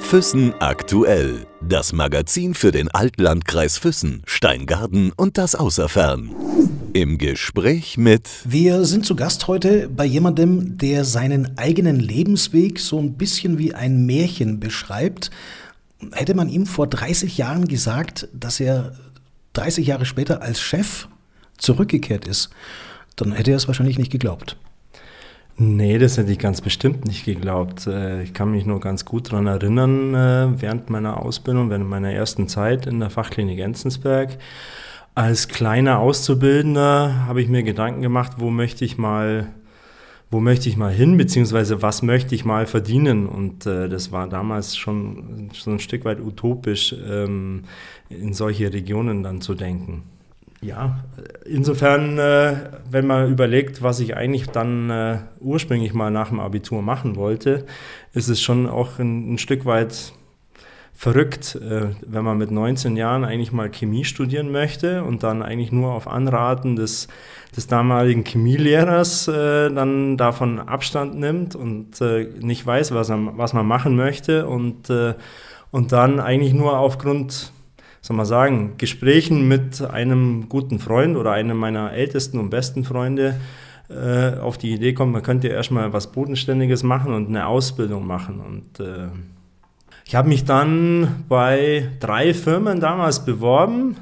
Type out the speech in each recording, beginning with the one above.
Füssen aktuell. Das Magazin für den Altlandkreis Füssen, Steingarten und das Außerfern. Im Gespräch mit. Wir sind zu Gast heute bei jemandem, der seinen eigenen Lebensweg so ein bisschen wie ein Märchen beschreibt. Hätte man ihm vor 30 Jahren gesagt, dass er 30 Jahre später als Chef zurückgekehrt ist, dann hätte er es wahrscheinlich nicht geglaubt. Nee, das hätte ich ganz bestimmt nicht geglaubt. Äh, ich kann mich nur ganz gut daran erinnern, äh, während meiner Ausbildung, während meiner ersten Zeit in der Fachklinik Enzensberg. Als kleiner Auszubildender habe ich mir Gedanken gemacht, wo möchte ich mal, wo möchte ich mal hin, beziehungsweise was möchte ich mal verdienen. Und äh, das war damals schon so ein Stück weit utopisch, ähm, in solche Regionen dann zu denken. Ja, insofern, äh, wenn man überlegt, was ich eigentlich dann äh, ursprünglich mal nach dem Abitur machen wollte, ist es schon auch ein, ein Stück weit verrückt, äh, wenn man mit 19 Jahren eigentlich mal Chemie studieren möchte und dann eigentlich nur auf Anraten des, des damaligen Chemielehrers äh, dann davon Abstand nimmt und äh, nicht weiß, was, er, was man machen möchte und, äh, und dann eigentlich nur aufgrund soll man sagen, Gesprächen mit einem guten Freund oder einem meiner ältesten und besten Freunde äh, auf die Idee kommt, man könnte erstmal was Bodenständiges machen und eine Ausbildung machen. Und äh, ich habe mich dann bei drei Firmen damals beworben.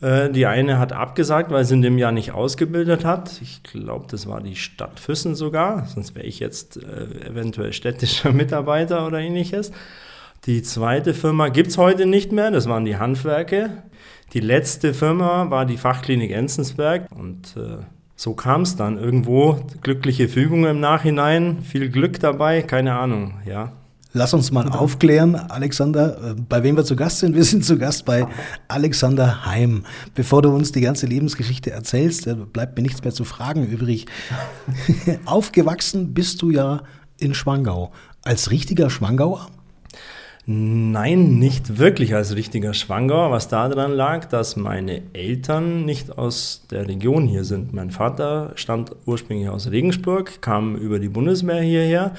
Äh, die eine hat abgesagt, weil sie in dem Jahr nicht ausgebildet hat. Ich glaube, das war die Stadt Füssen sogar, sonst wäre ich jetzt äh, eventuell städtischer Mitarbeiter oder ähnliches. Die zweite Firma gibt es heute nicht mehr, das waren die Handwerke. Die letzte Firma war die Fachklinik Enzensberg und äh, so kam es dann irgendwo. Glückliche Fügung im Nachhinein, viel Glück dabei, keine Ahnung, ja. Lass uns mal aufklären, Alexander, äh, bei wem wir zu Gast sind. Wir sind zu Gast bei Alexander Heim. Bevor du uns die ganze Lebensgeschichte erzählst, äh, bleibt mir nichts mehr zu fragen übrig. Aufgewachsen bist du ja in Schwangau. Als richtiger Schwangauer? Nein, nicht wirklich als richtiger Schwanger, was daran lag, dass meine Eltern nicht aus der Region hier sind. Mein Vater stammt ursprünglich aus Regensburg, kam über die Bundeswehr hierher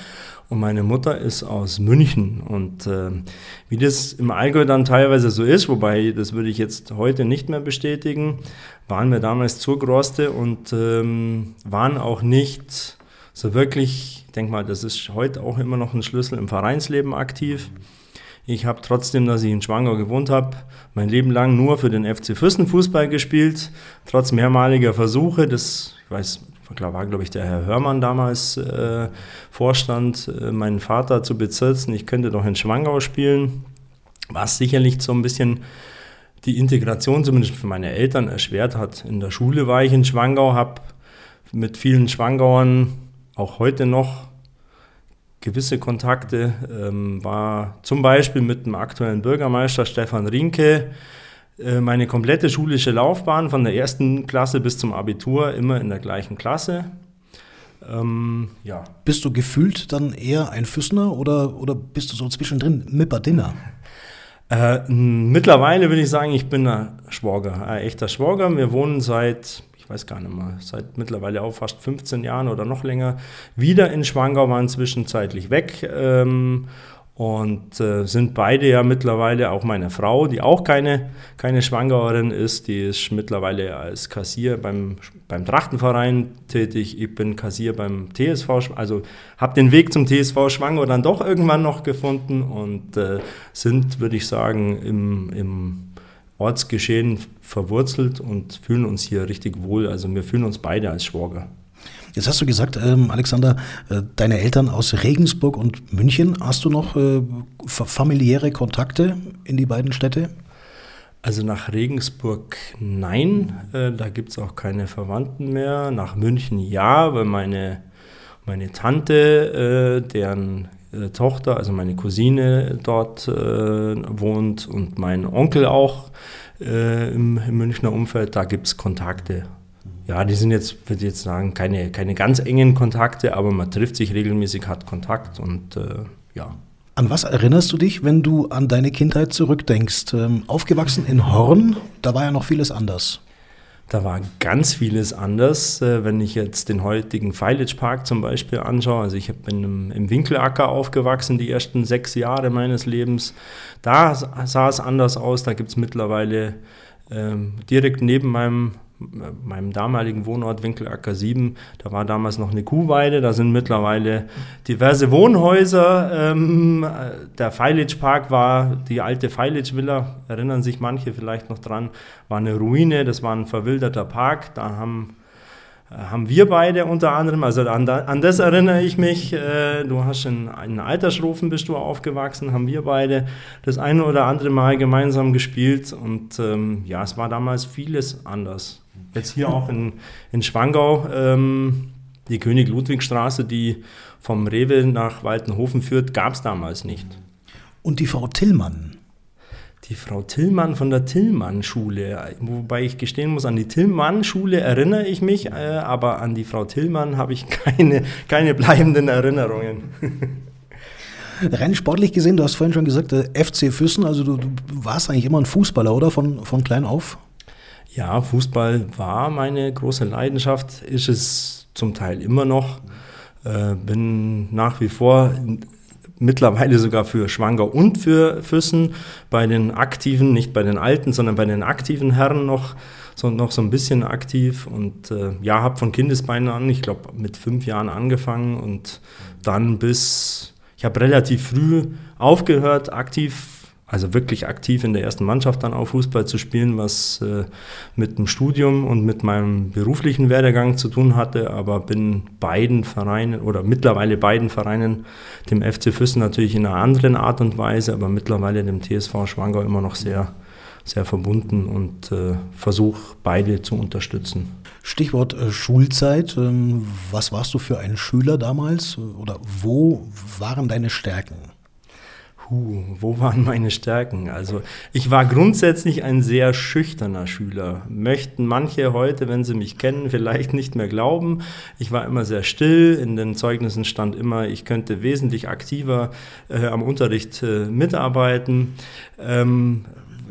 und meine Mutter ist aus München. Und äh, wie das im Allgäu dann teilweise so ist, wobei das würde ich jetzt heute nicht mehr bestätigen, waren wir damals Zurgroste und ähm, waren auch nicht so wirklich, ich denke mal, das ist heute auch immer noch ein Schlüssel im Vereinsleben aktiv. Ich habe trotzdem, dass ich in Schwangau gewohnt habe, mein Leben lang nur für den FC Fürsten Fußball gespielt, trotz mehrmaliger Versuche. Das, ich weiß, war, glaube ich, der Herr Hörmann damals äh, Vorstand, äh, meinen Vater zu bezirzen, ich könnte doch in Schwangau spielen, was sicherlich so ein bisschen die Integration zumindest für meine Eltern erschwert hat. In der Schule war ich in Schwangau, habe mit vielen Schwangauern auch heute noch gewisse Kontakte, ähm, war zum Beispiel mit dem aktuellen Bürgermeister Stefan Rinke äh, meine komplette schulische Laufbahn von der ersten Klasse bis zum Abitur immer in der gleichen Klasse. Ähm, ja. Bist du gefühlt dann eher ein Füssner oder, oder bist du so zwischendrin Mipperdinner? Äh, mittlerweile würde ich sagen, ich bin ein Schwager, ein echter Schwager. Wir wohnen seit ich weiß gar nicht mehr, seit mittlerweile auch fast 15 Jahren oder noch länger, wieder in Schwangau, waren zwischenzeitlich weg. Ähm, und äh, sind beide ja mittlerweile, auch meine Frau, die auch keine, keine Schwangauerin ist, die ist mittlerweile als Kassier beim, beim Trachtenverein tätig. Ich bin Kassier beim TSV, also habe den Weg zum TSV Schwangau dann doch irgendwann noch gefunden und äh, sind, würde ich sagen, im, im Ortsgeschehen verwurzelt und fühlen uns hier richtig wohl. Also wir fühlen uns beide als Schwager. Jetzt hast du gesagt, ähm, Alexander, äh, deine Eltern aus Regensburg und München. Hast du noch äh, familiäre Kontakte in die beiden Städte? Also nach Regensburg nein, äh, da gibt es auch keine Verwandten mehr. Nach München ja, weil meine, meine Tante, äh, deren äh, Tochter, also meine Cousine dort äh, wohnt und mein Onkel auch äh, im, im, Münchner Umfeld, da gibt es Kontakte. Ja, die sind jetzt, würde ich jetzt sagen, keine, keine ganz engen Kontakte, aber man trifft sich regelmäßig, hat Kontakt und äh, ja. An was erinnerst du dich, wenn du an deine Kindheit zurückdenkst? Ähm, aufgewachsen in Horn, da war ja noch vieles anders. Da war ganz vieles anders. Äh, wenn ich jetzt den heutigen Feilitsch Park zum Beispiel anschaue, also ich bin im, Winkelacker aufgewachsen, die ersten sechs Jahre meines Lebens. Da sah es anders aus. Da gibt es mittlerweile ähm, direkt neben meinem meinem damaligen Wohnort Winkelacker 7, da war damals noch eine Kuhweide, da sind mittlerweile diverse Wohnhäuser. Ähm, der Feilitsch Park war die alte Feilitsch Villa, erinnern sich manche vielleicht noch dran, war eine Ruine, das war ein verwilderter Park, da haben haben wir beide unter anderem, also an, an das erinnere ich mich, äh, du hast in, in Altersrufen bist du aufgewachsen, haben wir beide das eine oder andere Mal gemeinsam gespielt. Und ähm, ja, es war damals vieles anders. Jetzt hier auch in, in Schwangau, ähm, die König-Ludwig-Straße, die vom Rewe nach Waltenhofen führt, gab es damals nicht. Und die Frau Tillmann, die Frau Tillmann von der Tillmann-Schule. Wobei ich gestehen muss, an die Tillmann-Schule erinnere ich mich, äh, aber an die Frau Tillmann habe ich keine, keine bleibenden Erinnerungen. Rein sportlich gesehen, du hast vorhin schon gesagt, äh, FC Füssen, also du, du, warst eigentlich immer ein Fußballer, oder? Von, von klein auf? Ja, Fußball war meine große Leidenschaft, ist es zum Teil immer noch. Äh, bin nach wie vor mittlerweile sogar für Schwanger und für Füssen, bei den aktiven, nicht bei den alten, sondern bei den aktiven Herren noch so, noch so ein bisschen aktiv und äh, ja, habe von Kindesbeinen an, ich glaube mit fünf Jahren angefangen und dann bis, ich habe relativ früh aufgehört, aktiv also wirklich aktiv in der ersten Mannschaft dann auch Fußball zu spielen, was äh, mit dem Studium und mit meinem beruflichen Werdegang zu tun hatte, aber bin beiden Vereinen oder mittlerweile beiden Vereinen, dem FC Füssen natürlich in einer anderen Art und Weise, aber mittlerweile dem TSV Schwangau immer noch sehr, sehr verbunden und äh, versuche beide zu unterstützen. Stichwort äh, Schulzeit. Ähm, was warst du für ein Schüler damals oder wo waren deine Stärken? Puh, wo waren meine Stärken? Also ich war grundsätzlich ein sehr schüchterner Schüler. Möchten manche heute, wenn sie mich kennen, vielleicht nicht mehr glauben. Ich war immer sehr still. In den Zeugnissen stand immer, ich könnte wesentlich aktiver äh, am Unterricht äh, mitarbeiten. Ähm,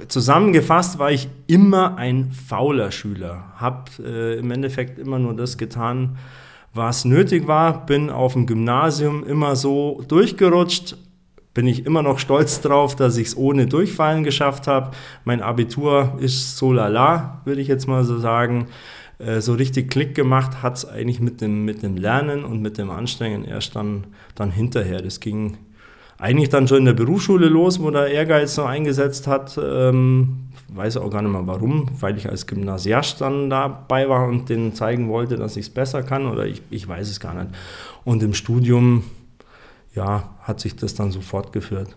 zusammengefasst war ich immer ein fauler Schüler. Hab äh, im Endeffekt immer nur das getan, was nötig war. Bin auf dem Gymnasium immer so durchgerutscht, bin ich immer noch stolz drauf, dass ich es ohne Durchfallen geschafft habe. Mein Abitur ist so lala, würde ich jetzt mal so sagen. Äh, so richtig Klick gemacht hat es eigentlich mit dem, mit dem Lernen und mit dem Anstrengen erst dann, dann hinterher. Das ging eigentlich dann schon in der Berufsschule los, wo der Ehrgeiz so eingesetzt hat. Ähm, weiß auch gar nicht mehr warum, weil ich als Gymnasiast dann dabei war und denen zeigen wollte, dass ich es besser kann oder ich, ich weiß es gar nicht. Und im Studium ja, hat sich das dann so fortgeführt.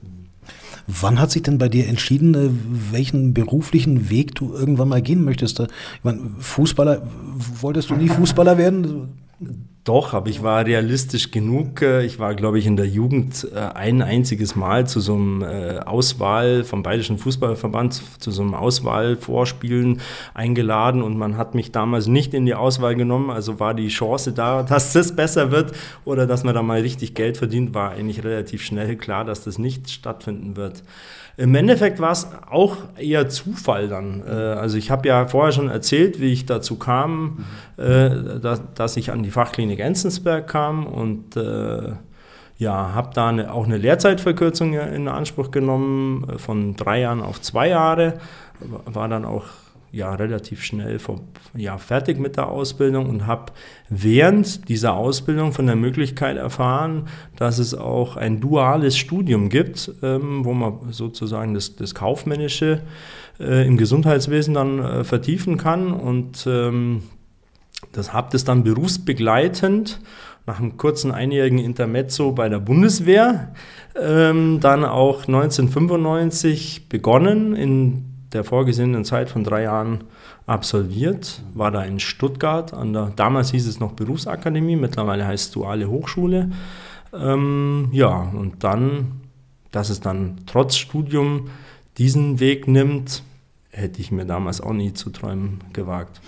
Wann hat sich denn bei dir entschieden, äh, welchen beruflichen Weg du irgendwann mal gehen möchtest? Ich meine, Fußballer, wolltest du nie Fußballer werden? Doch, aber ich war realistisch genug. Äh, ich war, glaube ich, in der Jugend äh, ein einziges Mal zu so einem äh, Auswahl vom Bayerischen Fußballverband, zu so einem Auswahlvorspielen eingeladen und man hat mich damals nicht in die Auswahl genommen. Also war die Chance da, dass das besser wird oder dass man da mal richtig Geld verdient, war eigentlich relativ schnell klar, dass das nicht stattfinden wird. Im Endeffekt war es auch eher Zufall dann. Also ich habe ja vorher schon erzählt, wie ich dazu kam, äh, dass, ich an die Fachklinik Enzensberg kam und äh, ja, habe da eine, auch eine Lehrzeitverkürzung in Anspruch genommen von drei Jahren auf zwei Jahre. War dann auch ja relativ schnell vor, ja, fertig mit der Ausbildung und habe während dieser Ausbildung von der Möglichkeit erfahren, dass es auch ein duales Studium gibt, ähm, wo man sozusagen das, das Kaufmännische äh, im Gesundheitswesen dann äh, vertiefen kann und ähm, das habe das dann berufsbegleitend nach einem kurzen einjährigen Intermezzo bei der Bundeswehr ähm, dann auch 1995 begonnen in der vorgesehenen Zeit von drei Jahren absolviert, war da in Stuttgart an der, damals hieß es noch Berufsakademie, mittlerweile heißt es Duale Hochschule. Ähm, ja, und dann, dass es dann trotz Studium diesen Weg nimmt, hätte ich mir damals auch nie zu träumen gewagt.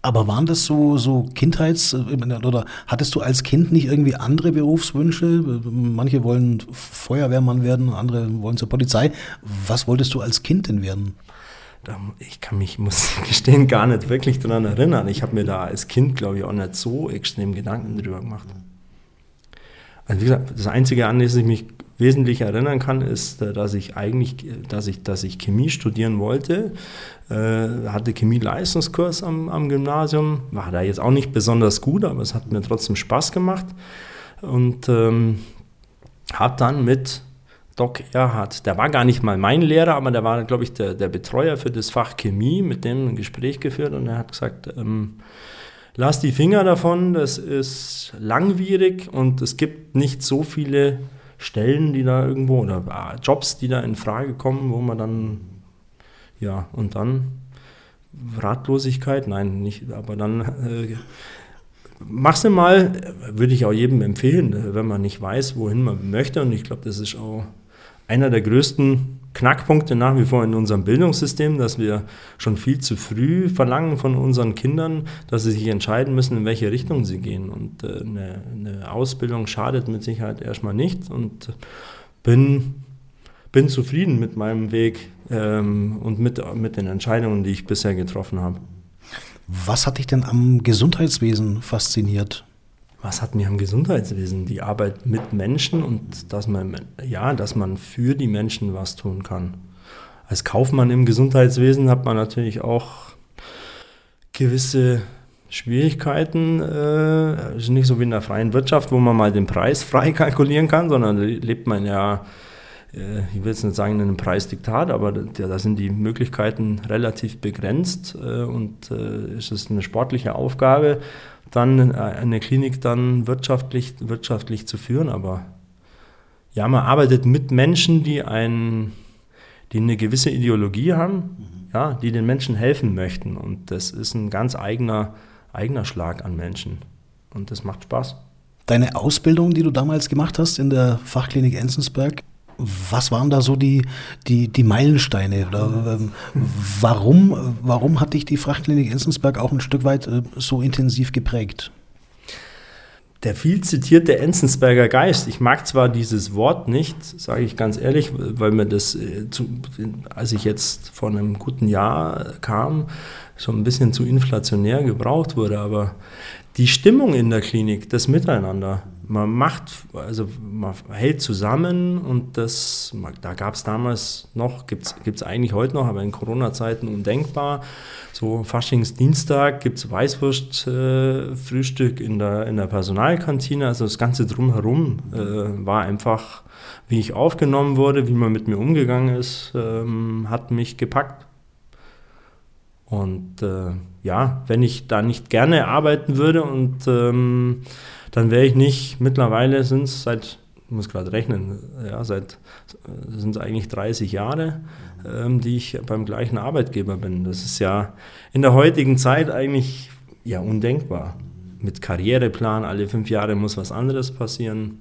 Aber waren das so, so Kindheits- oder hattest du als Kind nicht irgendwie andere Berufswünsche? Manche wollen Feuerwehrmann werden, andere wollen zur Polizei. Was wolltest du als Kind denn werden? ich kann mich, muss gestehen, gar nicht wirklich daran erinnern. Ich habe mir da als Kind, glaube ich, auch nicht so extrem Gedanken drüber gemacht. Also wie gesagt, das Einzige, an das ich mich wesentlich erinnern kann, ist, äh, dass ich eigentlich, dass ich, dass ich Chemie studieren wollte, äh, hatte Chemie-Leistungskurs am, am Gymnasium, war da jetzt auch nicht besonders gut, aber es hat mir trotzdem Spaß gemacht. Und ähm, habe dann mit Doc Erhard, der war gar nicht mal mein Lehrer, aber der war, glaube ich, der, der Betreuer für das Fach Chemie, mit dem ein Gespräch geführt und er hat gesagt, ähm, lass die Finger davon, das ist langwierig und es gibt nicht so viele Stellen, die da irgendwo oder ah, Jobs, die da in Frage kommen, wo man dann, ja, und dann Ratlosigkeit, nein, nicht, aber dann äh, mach's mal, würde ich auch jedem empfehlen, wenn man nicht weiß, wohin man möchte. Und ich glaube, das ist auch einer der größten Knackpunkte nach wie vor in unserem Bildungssystem, dass wir schon viel zu früh verlangen von unseren Kindern, dass sie sich entscheiden müssen, in welche Richtung sie gehen. Und äh, eine, eine, Ausbildung schadet mit Sicherheit erstmal nicht und bin, bin zufrieden mit meinem Weg ähm, und mit, mit den Entscheidungen, die ich bisher getroffen habe. Was hat dich denn am Gesundheitswesen fasziniert? Was hat mir am Gesundheitswesen? Die Arbeit mit Menschen und dass man, ja, dass man für die Menschen was tun kann. Als Kaufmann im Gesundheitswesen hat man natürlich auch gewisse Schwierigkeiten. Äh, ist nicht so wie in der freien Wirtschaft, wo man mal den Preis frei kalkulieren kann, sondern lebt man ja, äh, ich will jetzt nicht sagen in einem Preisdiktat, aber da, da sind die Möglichkeiten relativ begrenzt äh, und äh, es ist eine sportliche Aufgabe dann äh, eine Klinik dann wirtschaftlich, wirtschaftlich zu führen. Aber ja, man arbeitet mit Menschen, die, ein, die eine gewisse Ideologie haben, mhm. ja, die den Menschen helfen möchten. Und das ist ein ganz eigener, eigener Schlag an Menschen. Und das macht Spaß. Deine Ausbildung, die du damals gemacht hast in der Fachklinik Enzensberg, was waren da so die, die, die Meilensteine? Oder, ähm, warum, warum hat dich die Frachtklinik Enzensberg auch ein Stück weit äh, so intensiv geprägt? Der viel zitierte Enzensberger Geist. Ich mag zwar dieses Wort nicht, sage ich ganz ehrlich, weil mir das, äh, als ich jetzt vor einem guten Jahr kam, schon ein bisschen zu inflationär gebraucht wurde, aber die Stimmung in der Klinik, das Miteinander, man macht, also man hält zusammen und das, da gab es damals noch, gibt es eigentlich heute noch, aber in Corona-Zeiten undenkbar. So Faschingsdienstag gibt es Weißwurstfrühstück äh, in, der, in der Personalkantine, also das Ganze drumherum äh, war einfach, wie ich aufgenommen wurde, wie man mit mir umgegangen ist, ähm, hat mich gepackt. Und äh, ja, wenn ich da nicht gerne arbeiten würde und ähm, dann wäre ich nicht, mittlerweile sind es seit, ich muss gerade rechnen, ja, seit sind es eigentlich 30 Jahre, ähm, die ich beim gleichen Arbeitgeber bin. Das ist ja in der heutigen Zeit eigentlich ja undenkbar. Mit Karriereplan, alle fünf Jahre muss was anderes passieren.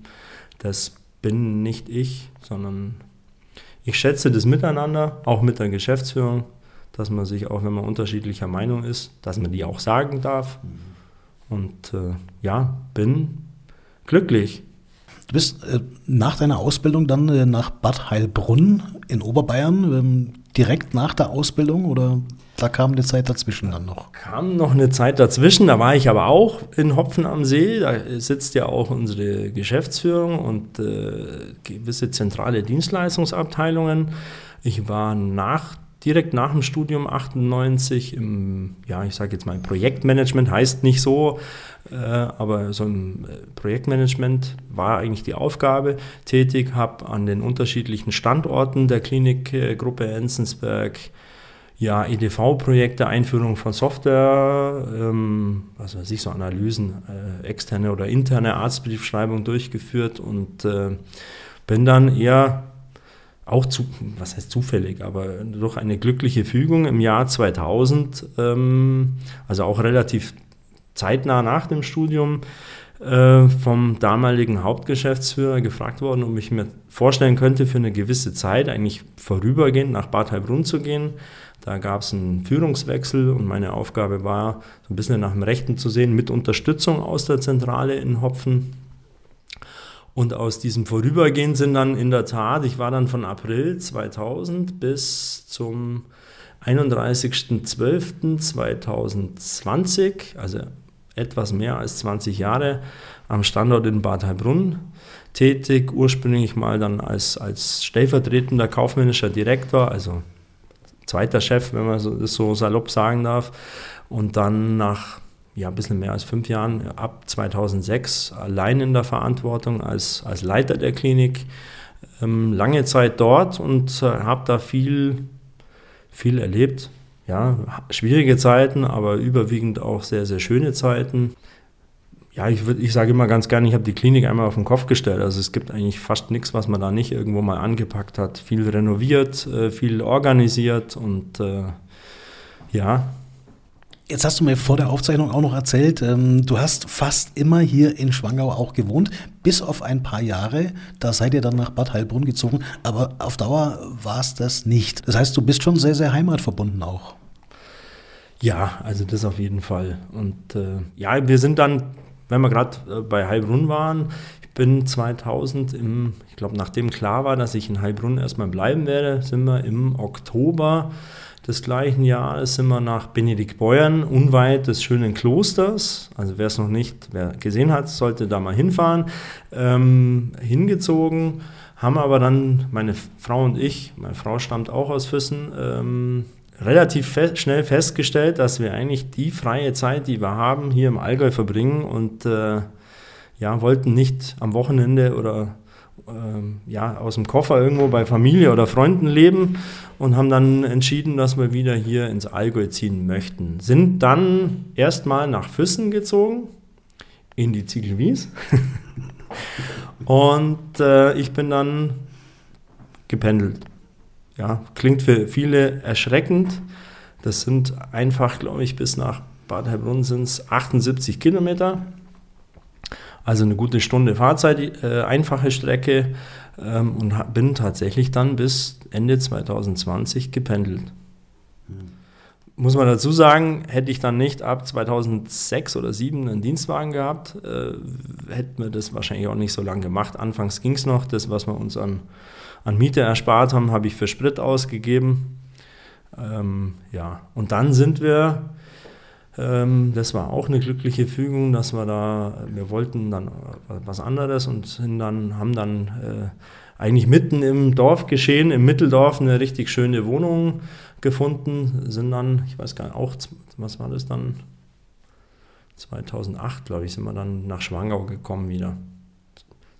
Das bin nicht ich, sondern ich schätze das Miteinander, auch mit der Geschäftsführung, dass man sich, auch wenn man unterschiedlicher Meinung ist, dass man die auch sagen darf. Und äh, ja, bin glücklich. Du bist äh, nach deiner Ausbildung dann äh, nach Bad Heilbrunn in Oberbayern, ähm, direkt nach der Ausbildung oder da kam eine Zeit dazwischen dann noch? Kam noch eine Zeit dazwischen, da war ich aber auch in Hopfen am See. Da sitzt ja auch unsere Geschäftsführung und äh, gewisse zentrale Dienstleistungsabteilungen. Ich war nach direkt nach dem Studium 98 im, ja, ich sage jetzt mal Projektmanagement, heißt nicht so, äh, aber so im äh, Projektmanagement war eigentlich die Aufgabe tätig, habe an den unterschiedlichen Standorten der Klinikgruppe Enzensberg ja, EDV-Projekte, Einführung von Software, ähm, was weiß ich, so Analysen, äh, externe oder interne Arztbriefschreibung durchgeführt und äh, bin dann eher auch zu, was heißt zufällig, aber durch eine glückliche Fügung im Jahr 2000, ähm, also auch relativ zeitnah nach dem Studium, äh, vom damaligen Hauptgeschäftsführer gefragt worden, ob ich mir vorstellen könnte, für eine gewisse Zeit eigentlich vorübergehend nach Bad Heilbrunn zu gehen. Da gab es einen Führungswechsel und meine Aufgabe war, so ein bisschen nach dem Rechten zu sehen, mit Unterstützung aus der Zentrale in Hopfen und aus diesem Vorübergehen sind dann in der Tat, ich war dann von April 2000 bis zum 31.12.2020, also etwas mehr als 20 Jahre, am Standort in Bad Heilbrunn tätig, ursprünglich mal dann als, als stellvertretender kaufmännischer Direktor, also zweiter Chef, wenn man das so salopp sagen darf. Und dann nach ja, ein bisschen mehr als fünf Jahren, ab 2006, allein in der Verantwortung als, als Leiter der Klinik. Ähm, lange Zeit dort und äh, habe da viel, viel erlebt. Ja, schwierige Zeiten, aber überwiegend auch sehr, sehr schöne Zeiten ja, ich, ich sage immer ganz gerne, ich habe die Klinik einmal auf den Kopf gestellt. Also es gibt eigentlich fast nichts, was man da nicht irgendwo mal angepackt hat. Viel renoviert, äh, viel organisiert und äh, ja. Jetzt hast du mir vor der Aufzeichnung auch noch erzählt, ähm, du hast fast immer hier in Schwangau auch gewohnt, bis auf ein paar Jahre. Da seid ihr dann nach Bad Heilbrunn gezogen, aber auf Dauer war es das nicht. Das heißt, du bist schon sehr, sehr heimatverbunden auch. Ja, also das auf jeden Fall. Und äh, ja, wir sind dann wenn wir gerade äh, bei Heilbrunn waren, ich bin 2000, im, ich glaube, nachdem klar war, dass ich in Heilbrunn erstmal bleiben werde, sind wir im Oktober des gleichen Jahres sind wir nach Benediktbeuern, unweit des schönen Klosters. Also wer es noch nicht wer gesehen hat, sollte da mal hinfahren. Ähm, hingezogen, haben aber dann meine Frau und ich, meine Frau stammt auch aus Füssen, ähm, relativ fe schnell festgestellt, dass wir eigentlich die freie Zeit, die wir haben, hier im Allgäu verbringen und äh, ja, wollten nicht am Wochenende oder äh, ja, aus dem Koffer irgendwo bei Familie oder Freunden leben und haben dann entschieden, dass wir wieder hier ins Allgäu ziehen möchten. Sind dann erstmal nach Füssen gezogen, in die Ziegelwies. und äh, ich bin dann gependelt ja, klingt für viele erschreckend. Das sind einfach, glaube ich, bis nach Bad Heilbrunn sind es 78 Kilometer. Also eine gute Stunde Fahrzeit, äh, einfache Strecke ähm, und bin tatsächlich dann bis Ende 2020 gependelt. Hm. Muss man dazu sagen, hätte ich dann nicht ab 2006 oder 2007 einen Dienstwagen gehabt, äh, hätten wir das wahrscheinlich auch nicht so lange gemacht. Anfangs ging es noch, das, was wir uns an an Miete erspart haben, habe ich für Sprit ausgegeben. Ähm, ja, und dann sind wir, das war auch eine glückliche Fügung, dass wir da, wir wollten dann was anderes und dann, haben dann äh, eigentlich mitten im Dorf geschehen, im Mitteldorf eine richtig schöne Wohnung gefunden, sind dann, ich weiß gar nicht, auch, was war das dann? 2008, glaube ich, sind wir dann nach Schwangau gekommen wieder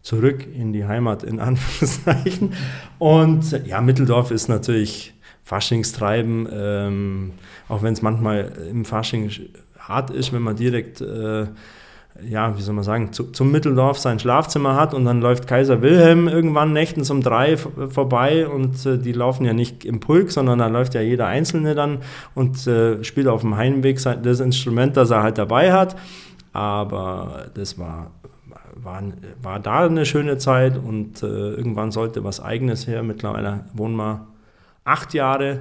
zurück in die Heimat, in Anführungszeichen. Und ja, Mitteldorf ist natürlich Faschingstreiben, ähm, auch wenn es manchmal im Fasching hart ist, wenn man direkt, äh, ja, wie soll man sagen, zu, zum Mitteldorf sein Schlafzimmer hat und dann läuft Kaiser Wilhelm irgendwann nächtens um drei vorbei und äh, die laufen ja nicht im Pulk, sondern da läuft ja jeder Einzelne dann und äh, spielt auf dem Heimweg das Instrument, das er halt dabei hat. Aber das war war, war da eine schöne Zeit und äh, irgendwann sollte was Eigenes her. Mittlerweile wohnen wir acht Jahre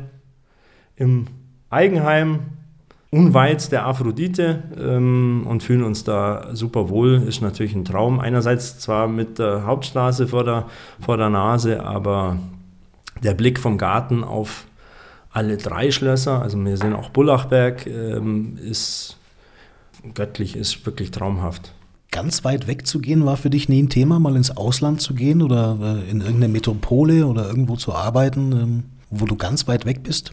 im Eigenheim, unweit der Aphrodite ähm, und fühlen uns da super wohl. Ist natürlich ein Traum. Einerseits zwar mit der Hauptstraße vor der, vor der Nase, aber der Blick vom Garten auf alle drei Schlösser, also wir sehen auch Bullachberg, ähm, ist göttlich, ist wirklich traumhaft ganz weit weg zu gehen, war für dich nie ein Thema, mal ins Ausland zu gehen oder äh, in irgendeine Metropole oder irgendwo zu arbeiten, ähm, wo du ganz weit weg bist?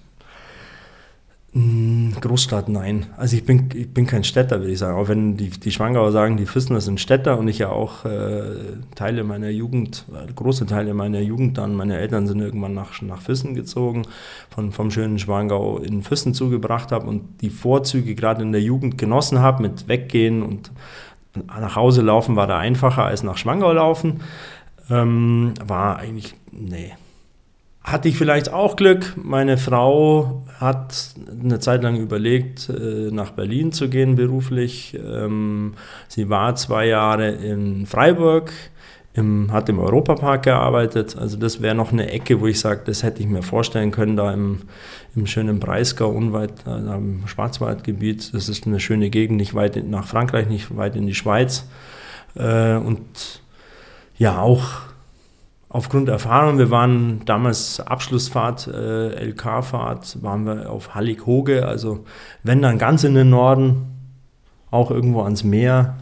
Hm, Großstadt, nein. Also ich bin, ich bin kein Städter, würde ich sagen. Auch wenn die, die Schwangauer sagen, die Füssner sind Städter und ich ja auch äh, Teile meiner Jugend, äh, große Teile meiner Jugend dann, meine Eltern sind irgendwann nach, nach Füssen gezogen, von, vom schönen Schwangau in Füssen zugebracht habe und die Vorzüge gerade in der Jugend genossen habe mit Weggehen und nach Hause laufen war da einfacher als nach Schwangau laufen. Ähm, war eigentlich, nee. Hatte ich vielleicht auch Glück. Meine Frau hat eine Zeit lang überlegt, äh, nach Berlin zu gehen beruflich. Ähm, sie war zwei Jahre in Freiburg im, hat im Europapark gearbeitet. Also das wäre noch eine Ecke, wo ich sage, das hätte ich mir vorstellen können, da im, im schönen Breisgau, unweit äh, im Schwarzwaldgebiet. Das ist eine schöne Gegend, nicht weit nach Frankreich, nicht weit in die Schweiz. Äh, und ja, auch, aufgrund Erfahrung, wir waren damals Abschlussfahrt, äh, LK-Fahrt, waren wir auf Hallig-Hoge, also wenn dann ganz in den Norden, auch irgendwo ans Meer,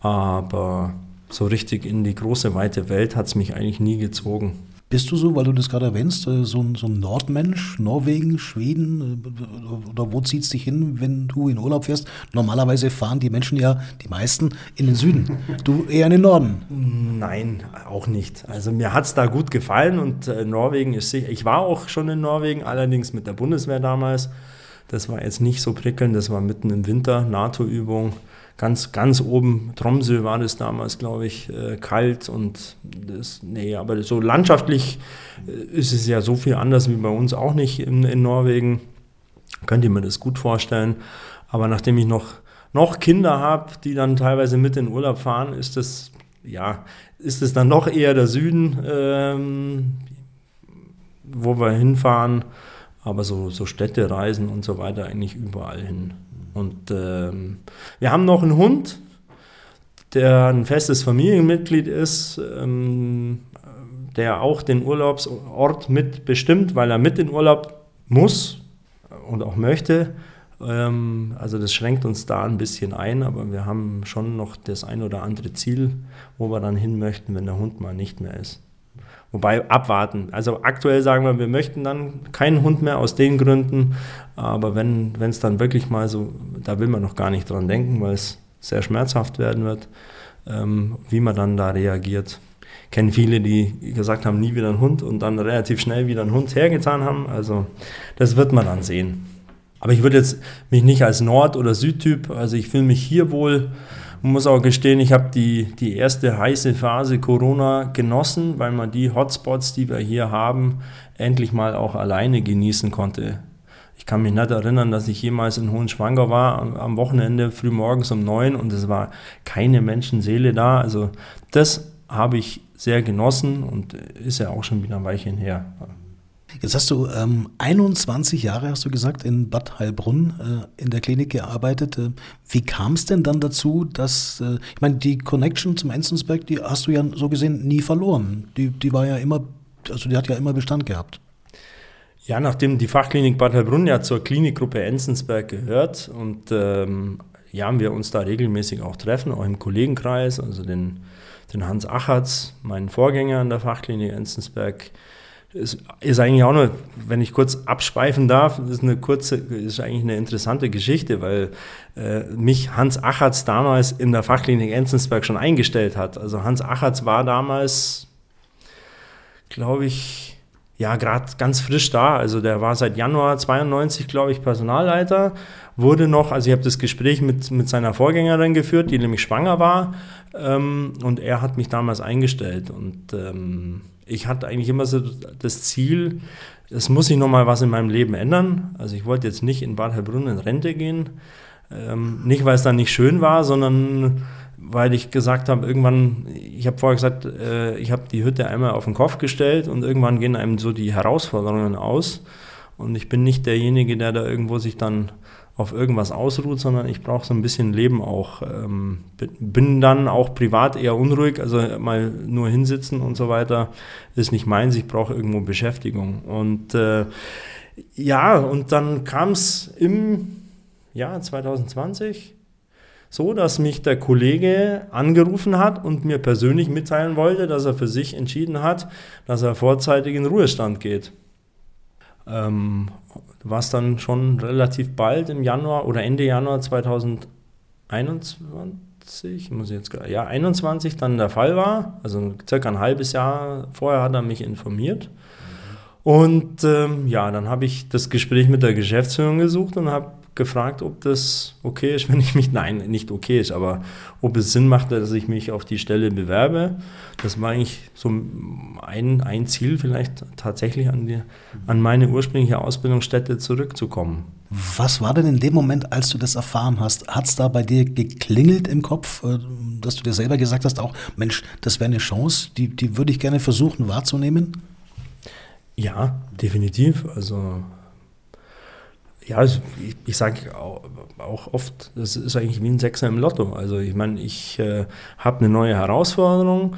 aber so richtig in die große, weite Welt hat es mich eigentlich nie gezogen. Bist du so, weil du das gerade erwähnst, äh, so ein, so ein Nordmensch, Norwegen, Schweden? Äh, oder wo zieht es dich hin, wenn du in Urlaub fährst? Normalerweise fahren die Menschen ja, die meisten, in den Süden. Du eher in den Norden. Nein, auch nicht. Also mir hat es da gut gefallen und äh, Norwegen ist sicher. Ich war auch schon in Norwegen, allerdings mit der Bundeswehr damals. Das war jetzt nicht so prickelnd, das war mitten im Winter, NATO-Übung ganz, ganz oben, Tromsø war das damals, glaube ich, äh, kalt und das, nee, aber so landschaftlich äh, ist es ja so viel anders wie bei uns auch nicht in, in Norwegen. Könnt ihr mir das gut vorstellen. Aber nachdem ich noch, noch Kinder habe, die dann teilweise mit in Urlaub fahren, ist das, ja, ist es dann noch eher der Süden, ähm, wo wir hinfahren. Aber so, so Städtereisen und so weiter eigentlich überall hin. Und ähm, wir haben noch einen Hund, der ein festes Familienmitglied ist, ähm, der auch den Urlaubsort mitbestimmt, weil er mit in Urlaub muss und auch möchte. Ähm, also das schränkt uns da ein bisschen ein, aber wir haben schon noch das ein oder andere Ziel, wo wir dann hin möchten, wenn der Hund mal nicht mehr ist. Wobei abwarten. Also aktuell sagen wir, wir möchten dann keinen Hund mehr aus den Gründen. Aber wenn es dann wirklich mal so, da will man noch gar nicht dran denken, weil es sehr schmerzhaft werden wird, ähm, wie man dann da reagiert. Ich kenne viele, die gesagt haben, nie wieder einen Hund und dann relativ schnell wieder einen Hund hergetan haben. Also das wird man dann sehen. Aber ich würde jetzt mich nicht als Nord- oder Südtyp, also ich fühle mich hier wohl man muss auch gestehen, ich habe die, die erste heiße Phase Corona genossen, weil man die Hotspots, die wir hier haben, endlich mal auch alleine genießen konnte. Ich kann mich nicht erinnern, dass ich jemals in Hohenschwanger war am Wochenende früh morgens um neun und es war keine Menschenseele da. Also das habe ich sehr genossen und ist ja auch schon wieder ein Weilchen her. Jetzt hast du ähm, 21 Jahre, hast du gesagt, in Bad Heilbrunn äh, in der Klinik gearbeitet. Äh, wie kam es denn dann dazu, dass, äh, ich meine, die Connection zum Enzensberg, die hast du ja so gesehen nie verloren. Die, die war ja immer, also die hat ja immer Bestand gehabt. Ja, nachdem die Fachklinik Bad Heilbrunn ja zur Klinikgruppe Enzensberg gehört und ähm, ja, wir uns da regelmäßig auch treffen, auch im Kollegenkreis, also den, den Hans Achatz, meinen Vorgänger an der Fachklinik Enzensberg, ist, ist eigentlich auch nur, wenn ich kurz abschweifen darf, ist eine kurze, ist eigentlich eine interessante Geschichte, weil äh, mich Hans Achatz damals in der Fachklinik Enzensberg schon eingestellt hat. Also Hans Achatz war damals, glaube ich, ja, gerade ganz frisch da. Also der war seit Januar 92, glaube ich, Personalleiter. Wurde noch, also ich habe das Gespräch mit, mit seiner Vorgängerin geführt, die nämlich schwanger war. Ähm, und er hat mich damals eingestellt. Und ähm, ich hatte eigentlich immer so das Ziel, es muss sich nochmal was in meinem Leben ändern. Also ich wollte jetzt nicht in Bad Heilbrunn in Rente gehen. Ähm, nicht, weil es dann nicht schön war, sondern weil ich gesagt habe, irgendwann, ich habe vorher gesagt, äh, ich habe die Hütte einmal auf den Kopf gestellt und irgendwann gehen einem so die Herausforderungen aus. Und ich bin nicht derjenige, der da irgendwo sich dann auf irgendwas ausruht, sondern ich brauche so ein bisschen Leben auch. Ähm, bin dann auch privat eher unruhig, also mal nur hinsitzen und so weiter ist nicht meins, ich brauche irgendwo Beschäftigung. Und äh, ja, und dann kam es im Jahr 2020 so, dass mich der Kollege angerufen hat und mir persönlich mitteilen wollte, dass er für sich entschieden hat, dass er vorzeitig in Ruhestand geht. Ähm, was dann schon relativ bald im Januar oder Ende Januar 2021, muss ich jetzt ja 21 dann der Fall war, also circa ein halbes Jahr vorher hat er mich informiert. Und ähm, ja, dann habe ich das Gespräch mit der Geschäftsführung gesucht und habe gefragt, ob das okay ist, wenn ich mich, nein, nicht okay ist, aber ob es Sinn macht, dass ich mich auf die Stelle bewerbe. Das war eigentlich so ein, ein Ziel, vielleicht tatsächlich an, die, an meine ursprüngliche Ausbildungsstätte zurückzukommen. Was war denn in dem Moment, als du das erfahren hast? Hat es da bei dir geklingelt im Kopf, äh, dass du dir selber gesagt hast, auch, Mensch, das wäre eine Chance, die, die würde ich gerne versuchen wahrzunehmen? Ja, definitiv. Also ja, ich, ich sage auch, auch, oft, das ist eigentlich wie ein Sechser im Lotto. Also ich meine, ich äh, habe eine neue Herausforderung.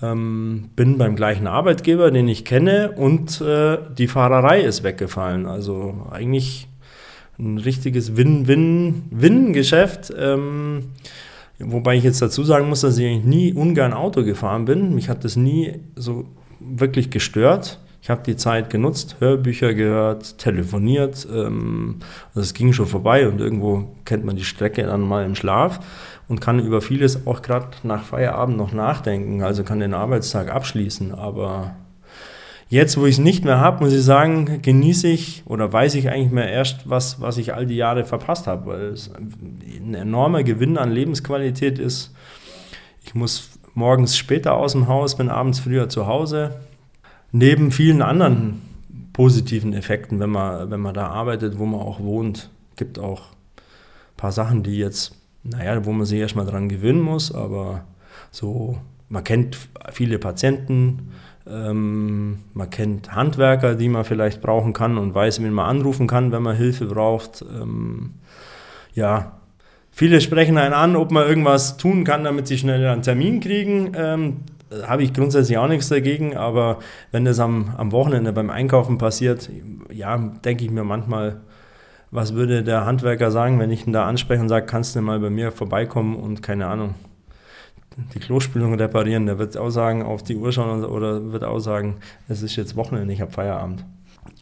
Ähm, bin beim gleichen Arbeitgeber, den ich kenne, und äh, die Fahrerei ist weggefallen. Also eigentlich ein richtiges Win-Win-Win-Geschäft. Ähm, wobei ich jetzt dazu sagen muss, dass ich eigentlich nie ungern Auto gefahren bin. Mich hat das nie so wirklich gestört. Ich habe die Zeit genutzt, Hörbücher gehört, telefoniert. Ähm, also es ging schon vorbei und irgendwo kennt man die Strecke dann mal im Schlaf und kann über vieles auch gerade nach Feierabend noch nachdenken, also kann den Arbeitstag abschließen. Aber jetzt, wo ich es nicht mehr habe, muss ich sagen, genieße ich oder weiß ich eigentlich mehr erst, was, was ich all die Jahre verpasst habe, weil es ein enormer Gewinn an Lebensqualität ist. Ich muss morgens später aus dem Haus, bin abends früher zu Hause. Neben vielen anderen positiven Effekten, wenn man, wenn man da arbeitet, wo man auch wohnt, gibt auch ein paar Sachen, die jetzt naja, wo man sich erstmal dran gewöhnen muss, aber so, man kennt viele Patienten, ähm, man kennt Handwerker, die man vielleicht brauchen kann und weiß, wen man anrufen kann, wenn man Hilfe braucht. Ähm, ja, viele sprechen einen an, ob man irgendwas tun kann, damit sie schneller einen Termin kriegen. Ähm, habe ich grundsätzlich auch nichts dagegen, aber wenn das am, am Wochenende beim Einkaufen passiert, ja, denke ich mir manchmal, was würde der Handwerker sagen, wenn ich ihn da anspreche und sage, kannst du mal bei mir vorbeikommen und keine Ahnung, die Klospülung reparieren? Der wird auch sagen, auf die Uhr schauen oder wird auch sagen, es ist jetzt Wochenende, ich habe Feierabend.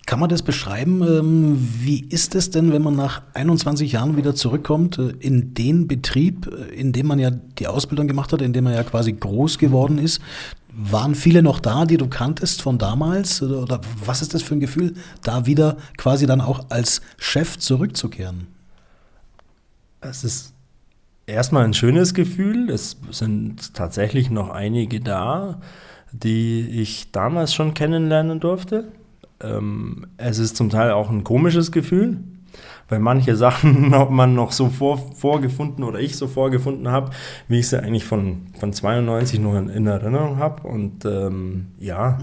Kann man das beschreiben? Ähm, wie ist es denn, wenn man nach 21 Jahren wieder zurückkommt äh, in den Betrieb, äh, in dem man ja die Ausbildung gemacht hat, in dem man ja quasi groß geworden ist? Waren viele noch da, die du kanntest von damals? Oder was ist das für ein Gefühl, da wieder quasi dann auch als Chef zurückzukehren? Es ist erstmal ein schönes Gefühl. Es sind tatsächlich noch einige da, die ich damals schon kennenlernen durfte. Ähm, es ist zum Teil auch ein komisches Gefühl, weil manche Sachen man noch so vor, vorgefunden oder ich so vorgefunden habe, wie ich sie eigentlich von, von 92 noch in, in Erinnerung habe. Und ähm, ja,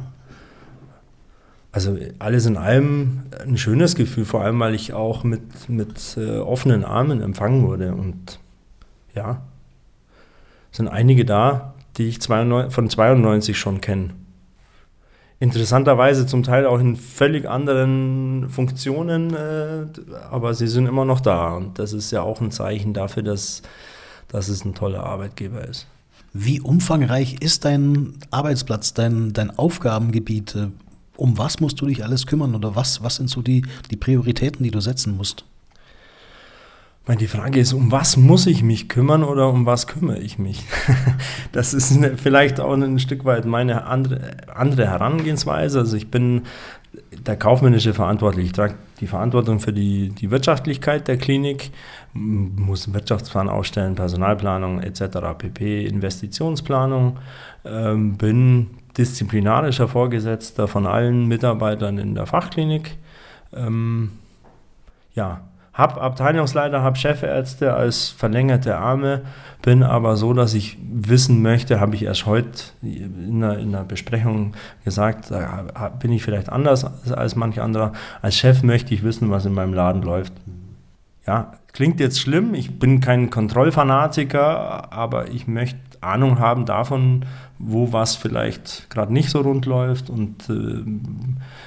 also alles in allem ein schönes Gefühl, vor allem weil ich auch mit, mit äh, offenen Armen empfangen wurde. Und ja, sind einige da, die ich 92, von 92 schon kenne interessanterweise zum Teil auch in völlig anderen Funktionen, äh, aber sie sind immer noch da. Und das ist ja auch ein Zeichen dafür, dass, dass es ein toller Arbeitgeber ist. Wie umfangreich ist dein Arbeitsplatz, dein, dein Aufgabengebiet? Um was musst du dich alles kümmern oder was, was sind so die, die Prioritäten, die du setzen musst? Meine, die Frage ist, um was muss ich mich kümmern oder um was kümmere ich mich? das ist eine, vielleicht auch ein Stück weit meine andere, andere Herangehensweise. Also ich bin der kaufmännische Verantwortliche. Ich trage die Verantwortung für die, die Wirtschaftlichkeit der Klinik, muss einen Wirtschaftsplan aufstellen, Personalplanung etc., pp, Investitionsplanung, ähm, bin disziplinarischer Vorgesetzter von allen Mitarbeitern in der Fachklinik. Ähm, ja, habe Abteilungsleiter, habe Chefärzte als verlängerte Arme, bin aber so, dass ich wissen möchte, habe ich erst heute in einer, in einer Besprechung gesagt, bin ich vielleicht anders als manch anderer. Als Chef möchte ich wissen, was in meinem Laden läuft. Ja, klingt jetzt schlimm, ich bin kein Kontrollfanatiker, aber ich möchte Ahnung haben davon, wo was vielleicht gerade nicht so rund läuft und äh,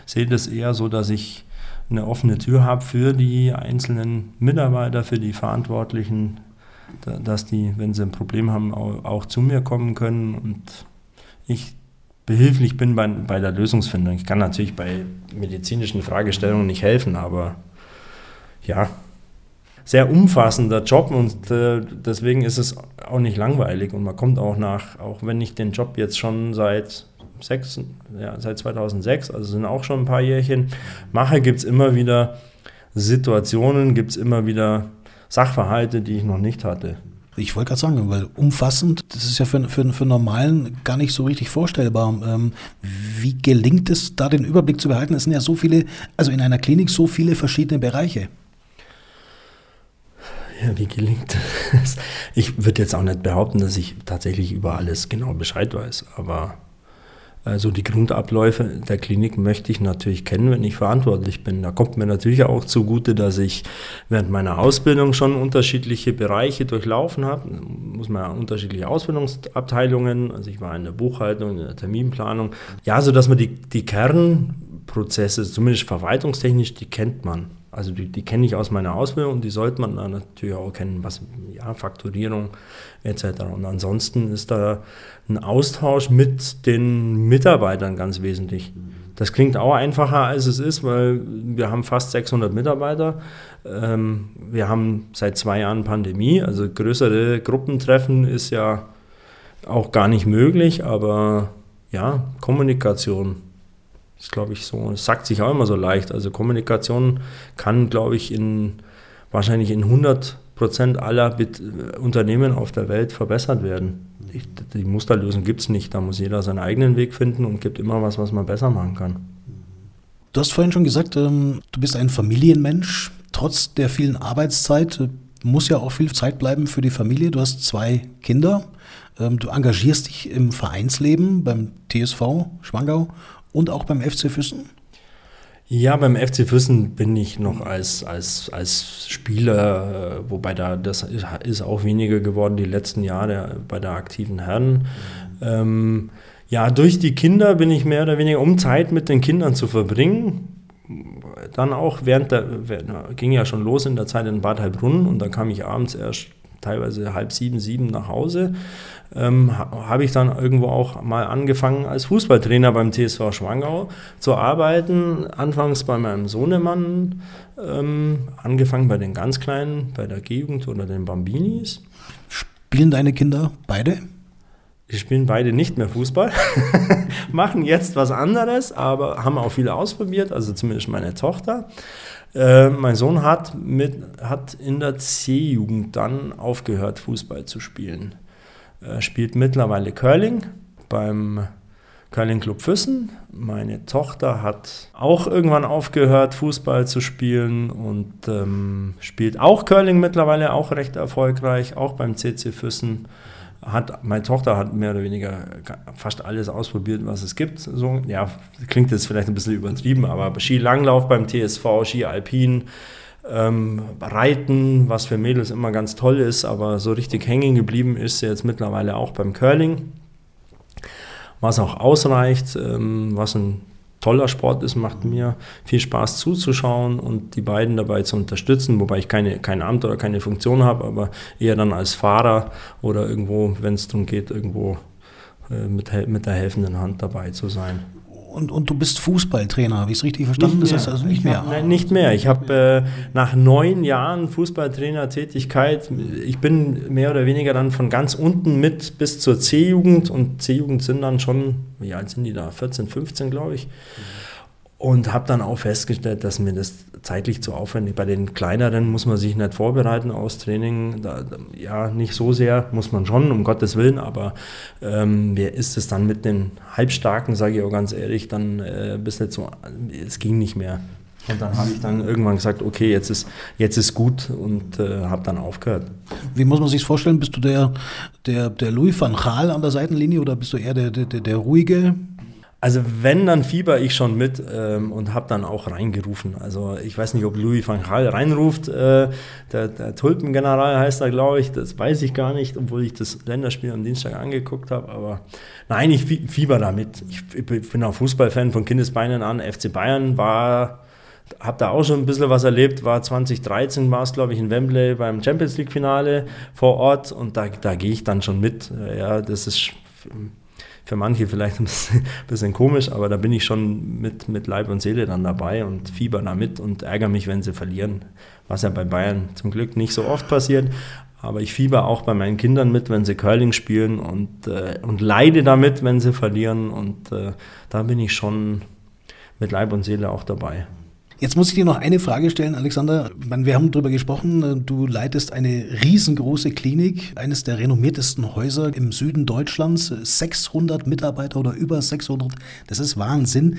sehe das eher so, dass ich eine offene Tür habe für die einzelnen Mitarbeiter, für die Verantwortlichen, dass die, wenn sie ein Problem haben, auch, zu mir kommen können und ich behilflich bin bei, bei der Lösungsfindung. Ich kann natürlich bei medizinischen Fragestellungen nicht helfen, aber ja, sehr umfassender Job und äh, deswegen ist es auch nicht langweilig und man kommt auch nach, auch wenn ich den Job jetzt schon seit sechs, ja, seit 2006, also sind auch schon ein paar Jährchen mache, gibt es immer wieder Situationen, gibt es immer wieder Sachverhalte, die ich noch nicht hatte. Ich wollte gerade sagen, weil umfassend, das ist ja für, für, für Normalen gar nicht so richtig vorstellbar. Ähm, wie gelingt es, da den Überblick zu behalten? Es sind ja so viele, also in einer Klinik so viele verschiedene Bereiche. Ja, wie gelingt es? Ich würde jetzt auch nicht behaupten, dass ich tatsächlich über alles genau Bescheid weiß, aber Also die Grundabläufe der Klinik möchte ich natürlich kennen, wenn ich verantwortlich bin. Da kommt mir natürlich auch zugute, dass ich während meiner Ausbildung schon unterschiedliche Bereiche durchlaufen habe. Muss man ja unterschiedliche Ausbildungsabteilungen, also ich war in der Buchhaltung, in der Terminplanung. Ja, so dass man die, die Kernprozesse, zumindest verwaltungstechnisch, die kennt man. Also die, die kenne ich aus meiner Ausbildung und die sollte man dann natürlich auch kennen, was ja, Fakturierung etc. Und ansonsten ist da ein Austausch mit den Mitarbeitern ganz wesentlich. Das klingt auch einfacher, als es ist, weil wir haben fast 600 Mitarbeiter. Ähm, wir haben seit zwei Jahren Pandemie, also größere Gruppentreffen ist ja auch gar nicht möglich, aber ja, Kommunikation ist, glaube ich, so, es sagt sich auch immer so leicht. Also Kommunikation kann, glaube ich, in wahrscheinlich in 100 Prozent aller Bet Unternehmen auf der Welt verbessert werden. Ich, die Musterlösung gibt es nicht. Da muss jeder seinen eigenen Weg finden und gibt immer was, was man besser machen kann. Du hast vorhin schon gesagt, ähm, du bist ein Familienmensch. Trotz der vielen Arbeitszeit äh, muss ja auch viel Zeit bleiben für die Familie. Du hast zwei Kinder. Ähm, du engagierst dich im Vereinsleben beim TSV Schwangau und auch beim FC Füssen? Ja, beim FC Füssen bin ich noch als, als, als Spieler, äh, wobei da das ist auch weniger geworden die letzten Jahre bei der aktiven Herren. Ähm, ja, durch die Kinder bin ich mehr oder weniger, um Zeit mit den Kindern zu verbringen. Dann auch während der, ging ja schon los in der Zeit in Bad Heilbrunn und dann kam ich abends erst teilweise halb sieben, sieben nach Hause ähm, habe ich dann irgendwo auch mal angefangen, als Fußballtrainer beim TSV Schwangau zu arbeiten. Anfangs bei meinem Sohnemann, ähm, angefangen bei den ganz Kleinen, bei der G-Jugend oder den Bambinis. Spielen deine Kinder beide? Die spielen beide nicht mehr Fußball, machen jetzt was anderes, aber haben auch viele ausprobiert, also zumindest meine Tochter. Äh, mein Sohn hat, mit, hat in der C-Jugend dann aufgehört, Fußball zu spielen. Er spielt mittlerweile Curling beim Curling Club Füssen. Meine Tochter hat auch irgendwann aufgehört, Fußball zu spielen und ähm, spielt auch Curling mittlerweile, auch recht erfolgreich, auch beim CC Füssen. Hat, meine Tochter hat mehr oder weniger fast alles ausprobiert, was es gibt. So, ja, klingt jetzt vielleicht ein bisschen übertrieben, aber Skilanglauf beim TSV, Ski Alpin, ähm, Reiten, was für Mädels immer ganz toll ist, aber so richtig hängen geblieben ist sie jetzt mittlerweile auch beim Curling, was auch ausreicht, ähm, was ein toller Sport ist, macht mir viel Spaß zuzuschauen und die beiden dabei zu unterstützen, wobei ich keine, kein Amt oder keine Funktion habe, aber eher dann als Fahrer oder irgendwo, wenn es darum geht, irgendwo äh, mit, mit der helfenden Hand dabei zu sein. Und, und du bist Fußballtrainer, habe ich es richtig verstanden? Nicht das also nicht mehr? Hab, nein, nicht mehr. Ich habe äh, nach neun Jahren Fußballtrainer-Tätigkeit, ich bin mehr oder weniger dann von ganz unten mit bis zur C-Jugend und C-Jugend sind dann schon, wie alt sind die da? 14, 15, glaube ich. Mhm und habe dann auch festgestellt, dass mir das zeitlich zu aufwendig. Bei den kleineren muss man sich nicht vorbereiten aus Training. Da, ja, nicht so sehr, muss man schon, um Gottes Willen, aber ähm, wer ist es dann mit den Halbstarken, sage ich auch ganz ehrlich, dann äh, ein bisschen zu, es ging nicht mehr. Und dann habe ich dann irgendwann gesagt, okay, jetzt ist, jetzt ist gut und äh, habe dann aufgehört. Wie muss man sich vorstellen? Bist du der, der, der Louis van Gaal an der Seitenlinie oder bist du eher der, der, der ruhige? Also wenn, dann fieber ich schon mit ähm, und habe dann auch reingerufen. Also ich weiß nicht, ob Louis van Gaal reinruft. Äh, der, der Tulpengeneral heißt er, glaube ich. Das weiß ich gar nicht, obwohl ich das Länderspiel am Dienstag angeguckt habe. Aber nein, ich fieber damit. Ich, ich bin auch Fußballfan von Kindesbeinen an. FC Bayern war habe da auch schon ein bisschen was erlebt, war 2013 war es, glaube ich, in Wembley beim Champions League Finale vor Ort und da, da gehe ich dann schon mit. Ja, das ist für manche vielleicht ein bisschen, komisch, aber da bin ich schon mit, mit Leib und Seele dann dabei und fieber damit und ärgere mich, wenn sie verlieren, was ja bei Bayern zum Glück nicht so oft passiert. Aber ich fieber auch bei meinen Kindern mit, wenn sie Curling spielen und, äh, und leide damit, wenn sie verlieren. Und äh, da bin ich schon mit Leib und Seele auch dabei. Jetzt muss ich dir noch eine Frage stellen, Alexander. Wir haben darüber gesprochen, du leitest eine riesengroße Klinik, eines der renommiertesten Häuser im Süden Deutschlands, 600 Mitarbeiter oder über 600, das ist Wahnsinn.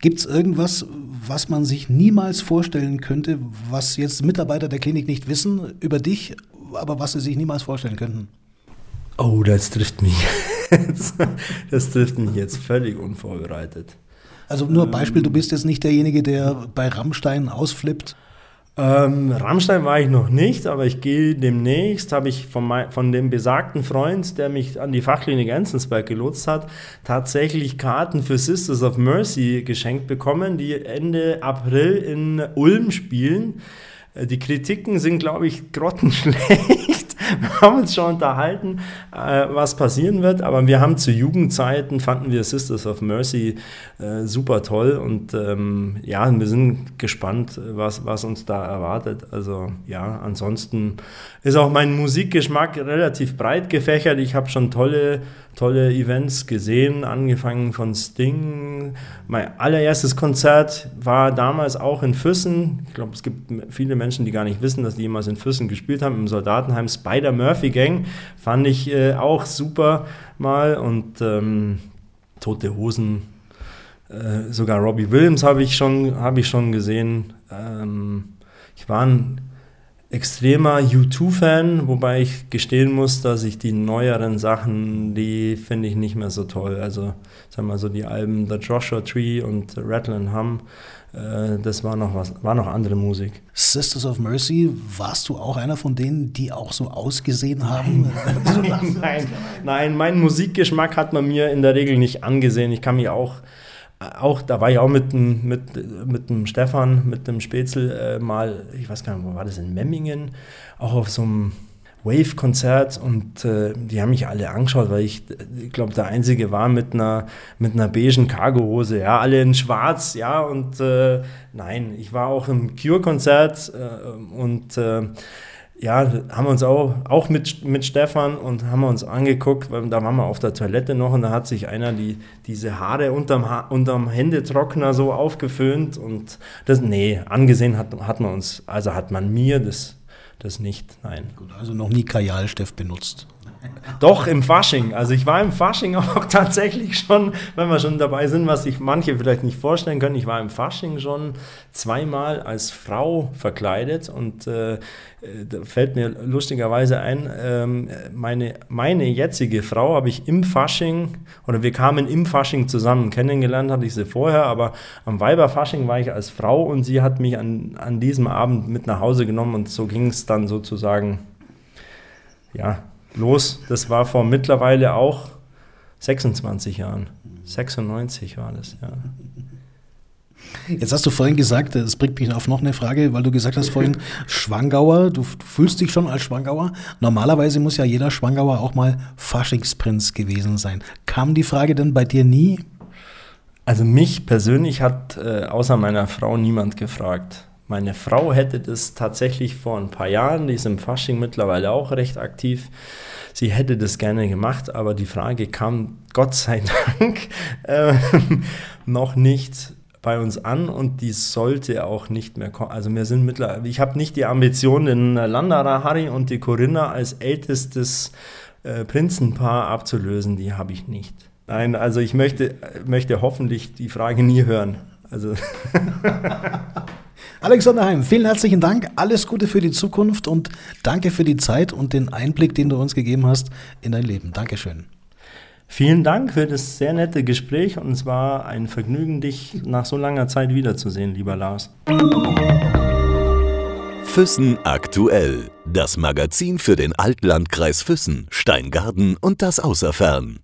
Gibt es irgendwas, was man sich niemals vorstellen könnte, was jetzt Mitarbeiter der Klinik nicht wissen über dich, aber was sie sich niemals vorstellen könnten? Oh, das trifft mich. jetzt, das trifft mich jetzt völlig unvorbereitet. Also nur Beispiel, du bist jetzt nicht derjenige, der bei Rammstein ausflippt. Ähm, Rammstein war ich noch nicht, aber ich gehe demnächst, habe ich von, mein, von dem besagten Freund, der mich an die Fachklinik Enzensberg gelotst hat, tatsächlich Karten für Sisters of Mercy geschenkt bekommen, die Ende April in Ulm spielen. Äh, die Kritiken sind, glaube ich, grottenschlecht. Wir haben uns schon unterhalten, äh, was passieren wird, aber wir haben zu Jugendzeiten, fanden wir Sisters of Mercy äh, super toll und ähm, ja, wir sind gespannt, was, was uns da erwartet. Also ja, ansonsten ist auch mein Musikgeschmack relativ breit gefächert. Ich habe schon tolle tolle Events gesehen, angefangen von Sting. Mein allererstes Konzert war damals auch in Füssen. Ich glaube, es gibt viele Menschen, die gar nicht wissen, dass die jemals in Füssen gespielt haben, im Soldatenheim Spider Murphy Gang. Fand ich äh, auch super mal und ähm, Tote Hosen. Äh, sogar Robbie Williams habe ich, schon, hab ich schon gesehen. Ähm, ich war ein extremer U2-Fan, wobei ich gestehen muss, dass ich die neueren Sachen, die finde ich nicht mehr so toll. Also, sagen wir so, die Alben The Joshua Tree und Rattle and Hum, das war noch was, war noch andere Musik. Sisters of Mercy, warst du auch einer von denen, die auch so ausgesehen haben? nein, nein, nein, mein Musikgeschmack hat man mir in der Regel nicht angesehen. Ich kann mich auch auch, da war ich auch mit dem, mit, mit dem Stefan, mit dem Spätzl äh, mal, ich weiß gar nicht, wo war das, in Memmingen, auch auf so einem Wave-Konzert und äh, die haben mich alle angeschaut, weil ich, ich glaube, der Einzige war mit einer, mit einer beigen Cargohose, ja, alle in schwarz, ja, und äh, nein, ich war auch im Cure-Konzert äh, und äh, ja, haben wir uns auch, auch mit, mit Stefan und haben wir uns angeguckt, weil da waren wir auf der Toilette noch und da hat sich einer die, diese Haare unterm, ha unterm Händetrockner so aufgeföhnt und das, nee, angesehen hat, hat man uns, also hat man mir das, das nicht, nein. Gut, also noch nie Kajalstift benutzt. Doch, im Fasching. Also ich war im Fasching auch tatsächlich schon, wenn wir schon dabei sind, was sich manche vielleicht nicht vorstellen können. Ich war im Fasching schon zweimal als Frau verkleidet und äh, fällt mir lustigerweise ein, ähm, meine, meine jetzige Frau habe ich im Fasching, oder wir kamen im Fasching zusammen. Kennengelernt hatte ich sie vorher, aber am Weiberfasching war ich als Frau und sie hat mich an, an diesem Abend mit nach Hause genommen und so ging es dann sozusagen, ja, los. Das war vor mittlerweile auch 26 Jahren. 96 war das, ja. Jetzt hast du vorhin gesagt, es bringt mich auf noch eine Frage, weil du gesagt hast vorhin, Schwangauer, du, du fühlst dich schon als Schwangauer. Normalerweise muss ja jeder Schwangauer auch mal Faschingsprinz gewesen sein. Kam die Frage denn bei dir nie? Also mich persönlich hat äh, außer meiner Frau niemand gefragt. Meine Frau hätte das tatsächlich vor ein paar Jahren, die ist im Fasching mittlerweile auch recht aktiv, sie hätte das gerne gemacht, aber die Frage kam Gott sei Dank äh, noch nicht bei uns an und die sollte auch nicht mehr kommen. Also wir sind mittlerweile, ich habe nicht die Ambition, den Landara Harry und die Corinna als ältestes äh, Prinzenpaar abzulösen, die habe ich nicht. Nein, also ich möchte, möchte hoffentlich die Frage nie hören. Also Alexander Heim, vielen herzlichen Dank. Alles Gute für die Zukunft und danke für die Zeit und den Einblick, den du uns gegeben hast in dein Leben. Dankeschön. Vielen Dank für das sehr nette Gespräch und es war ein Vergnügen, dich nach so langer Zeit wiederzusehen, lieber Lars. Füssen aktuell. Das Magazin für den Altlandkreis Füssen, Steingarten und das Außerfern.